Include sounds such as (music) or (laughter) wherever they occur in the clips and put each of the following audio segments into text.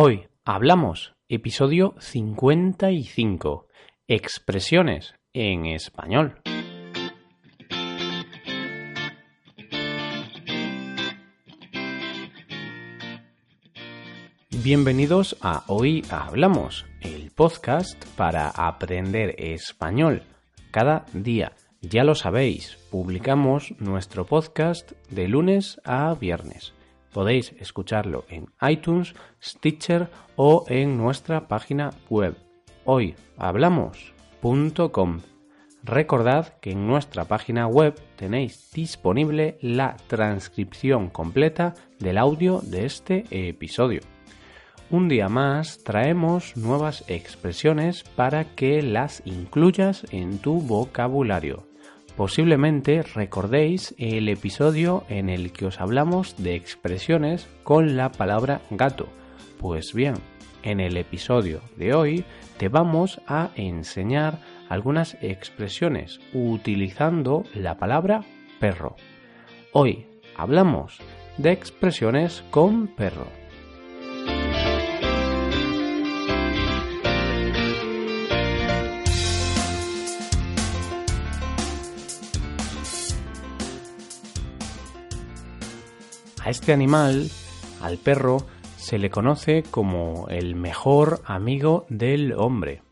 Hoy hablamos episodio 55. Expresiones en español. Bienvenidos a Hoy Hablamos, el podcast para aprender español cada día. Ya lo sabéis, publicamos nuestro podcast de lunes a viernes. Podéis escucharlo en iTunes, Stitcher o en nuestra página web hoyhablamos.com. Recordad que en nuestra página web tenéis disponible la transcripción completa del audio de este episodio. Un día más traemos nuevas expresiones para que las incluyas en tu vocabulario. Posiblemente recordéis el episodio en el que os hablamos de expresiones con la palabra gato. Pues bien, en el episodio de hoy te vamos a enseñar algunas expresiones utilizando la palabra perro. Hoy hablamos de expresiones con perro. A este animal, al perro, se le conoce como el mejor amigo del hombre.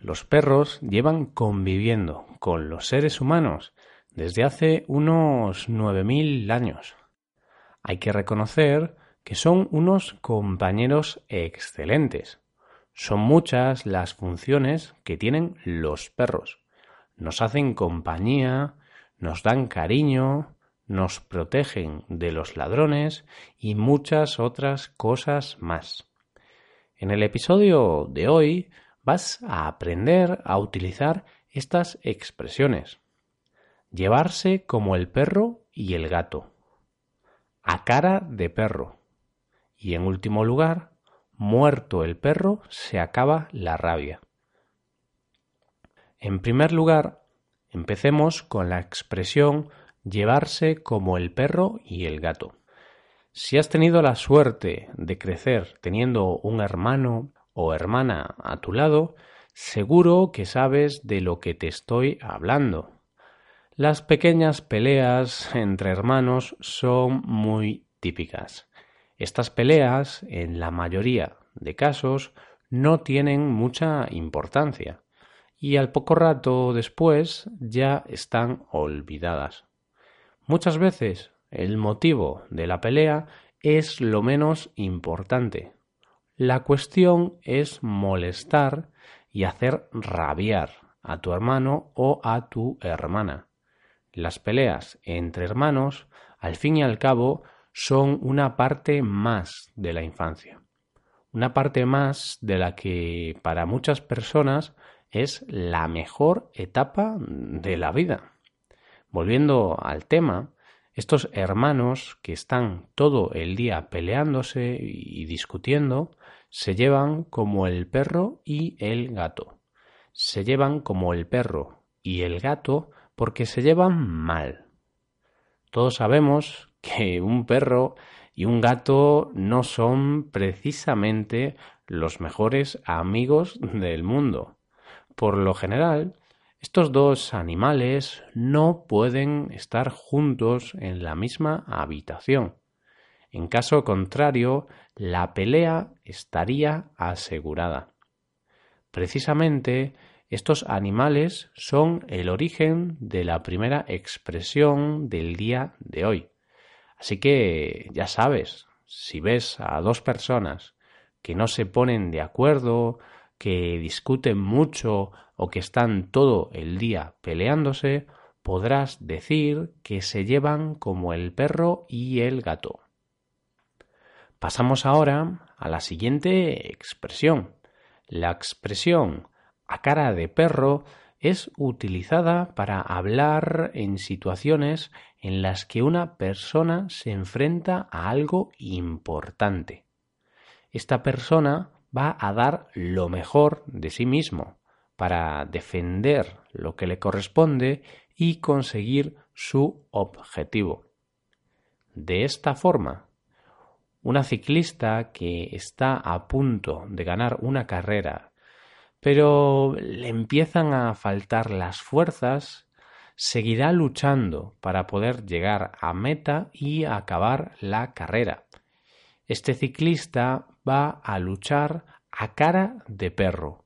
Los perros llevan conviviendo con los seres humanos desde hace unos 9.000 años. Hay que reconocer que son unos compañeros excelentes. Son muchas las funciones que tienen los perros. Nos hacen compañía, nos dan cariño, nos protegen de los ladrones y muchas otras cosas más. En el episodio de hoy vas a aprender a utilizar estas expresiones. Llevarse como el perro y el gato. A cara de perro. Y en último lugar, muerto el perro, se acaba la rabia. En primer lugar, empecemos con la expresión llevarse como el perro y el gato. Si has tenido la suerte de crecer teniendo un hermano o hermana a tu lado, seguro que sabes de lo que te estoy hablando. Las pequeñas peleas entre hermanos son muy típicas. Estas peleas, en la mayoría de casos, no tienen mucha importancia y al poco rato después ya están olvidadas. Muchas veces el motivo de la pelea es lo menos importante. La cuestión es molestar y hacer rabiar a tu hermano o a tu hermana. Las peleas entre hermanos, al fin y al cabo, son una parte más de la infancia. Una parte más de la que para muchas personas es la mejor etapa de la vida. Volviendo al tema, estos hermanos que están todo el día peleándose y discutiendo, se llevan como el perro y el gato. Se llevan como el perro y el gato porque se llevan mal. Todos sabemos que un perro y un gato no son precisamente los mejores amigos del mundo. Por lo general, estos dos animales no pueden estar juntos en la misma habitación. En caso contrario, la pelea estaría asegurada. Precisamente, estos animales son el origen de la primera expresión del día de hoy. Así que ya sabes, si ves a dos personas que no se ponen de acuerdo, que discuten mucho o que están todo el día peleándose, podrás decir que se llevan como el perro y el gato. Pasamos ahora a la siguiente expresión. La expresión a cara de perro es utilizada para hablar en situaciones en las que una persona se enfrenta a algo importante. Esta persona va a dar lo mejor de sí mismo, para defender lo que le corresponde y conseguir su objetivo. De esta forma, Una ciclista que está a punto de ganar una carrera, pero le empiezan a faltar las fuerzas, seguirá luchando para poder llegar a meta y acabar la carrera. Este ciclista va a luchar a cara de perro,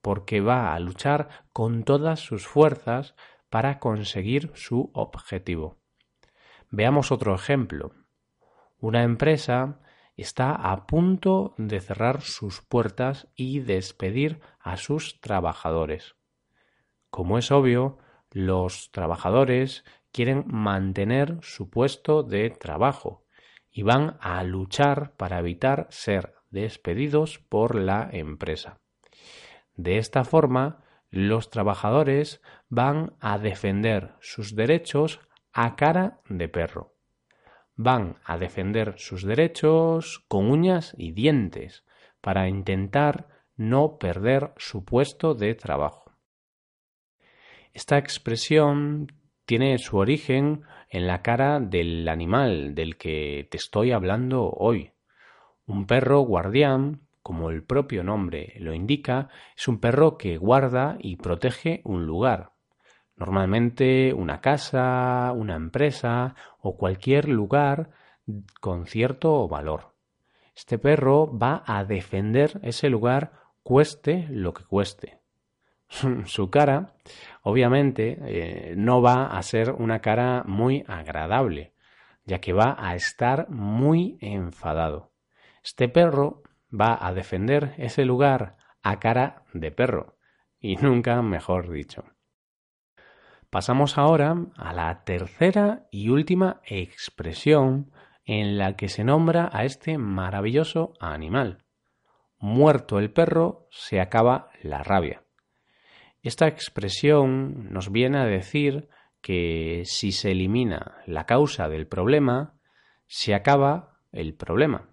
porque va a luchar con todas sus fuerzas para conseguir su objetivo. Veamos otro ejemplo. Una empresa está a punto de cerrar sus puertas y despedir a sus trabajadores. Como es obvio, los trabajadores quieren mantener su puesto de trabajo y van a luchar para evitar ser despedidos por la empresa. De esta forma, los trabajadores van a defender sus derechos a cara de perro. Van a defender sus derechos con uñas y dientes para intentar no perder su puesto de trabajo. Esta expresión tiene su origen en la cara del animal del que te estoy hablando hoy. Un perro guardián, como el propio nombre lo indica, es un perro que guarda y protege un lugar, normalmente una casa, una empresa o cualquier lugar con cierto valor. Este perro va a defender ese lugar cueste lo que cueste. (laughs) su cara, obviamente, eh, no va a ser una cara muy agradable, ya que va a estar muy enfadado. Este perro va a defender ese lugar a cara de perro, y (laughs) nunca mejor dicho. Pasamos ahora a la tercera y última expresión en la que se nombra a este maravilloso animal. Muerto el perro, se acaba la rabia. Esta expresión nos viene a decir que si se elimina la causa del problema, se acaba el problema.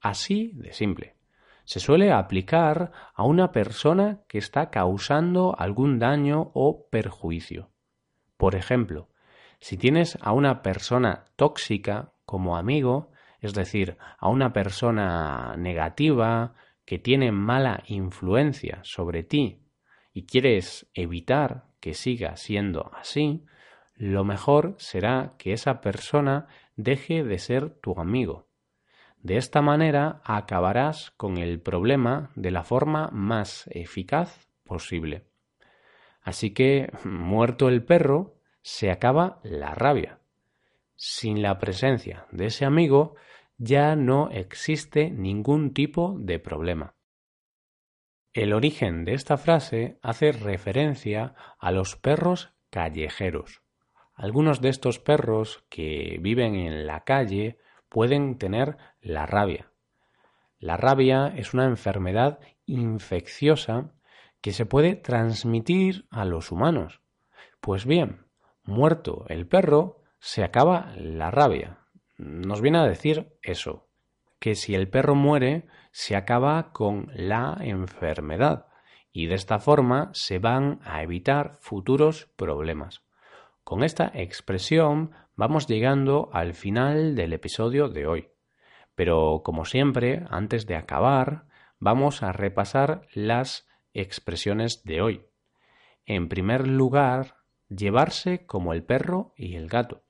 Así de simple. Se suele aplicar a una persona que está causando algún daño o perjuicio. Por ejemplo, si tienes a una persona tóxica como amigo, es decir, a una persona negativa que tiene mala influencia sobre ti y quieres evitar que siga siendo así, lo mejor será que esa persona deje de ser tu amigo. De esta manera acabarás con el problema de la forma más eficaz posible. Así que, muerto el perro, se acaba la rabia. Sin la presencia de ese amigo ya no existe ningún tipo de problema. El origen de esta frase hace referencia a los perros callejeros. Algunos de estos perros que viven en la calle pueden tener la rabia. La rabia es una enfermedad infecciosa que se puede transmitir a los humanos. Pues bien, muerto el perro, se acaba la rabia. Nos viene a decir eso, que si el perro muere, se acaba con la enfermedad y de esta forma se van a evitar futuros problemas. Con esta expresión vamos llegando al final del episodio de hoy. Pero como siempre, antes de acabar, vamos a repasar las expresiones de hoy. En primer lugar, llevarse como el perro y el gato.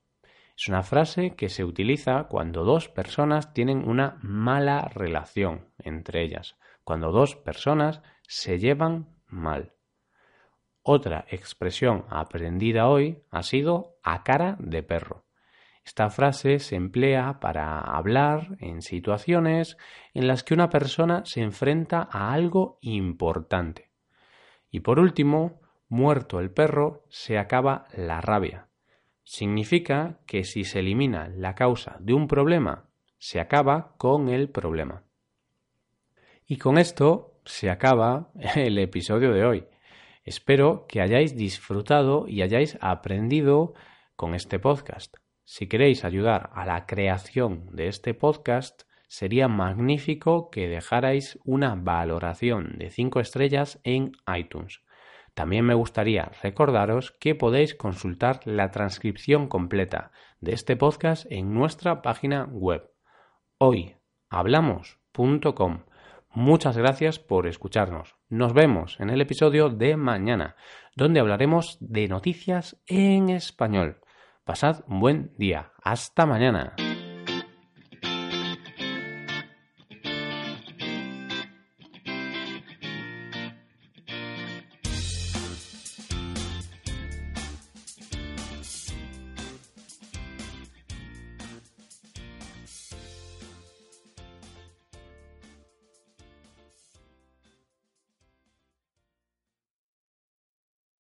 Es una frase que se utiliza cuando dos personas tienen una mala relación entre ellas, cuando dos personas se llevan mal. Otra expresión aprendida hoy ha sido a cara de perro. Esta frase se emplea para hablar en situaciones en las que una persona se enfrenta a algo importante. Y por último, muerto el perro, se acaba la rabia significa que si se elimina la causa de un problema, se acaba con el problema. Y con esto se acaba (laughs) el episodio de hoy. Espero que hayáis disfrutado y hayáis aprendido con este podcast. Si queréis ayudar a la creación de este podcast, sería magnífico que dejarais una valoración de 5 estrellas en iTunes. También me gustaría recordaros que podéis consultar la transcripción completa de este podcast en nuestra página web hoy hablamos.com. Muchas gracias por escucharnos. Nos vemos en el episodio de mañana, donde hablaremos de noticias en español. Pasad un buen día. Hasta mañana.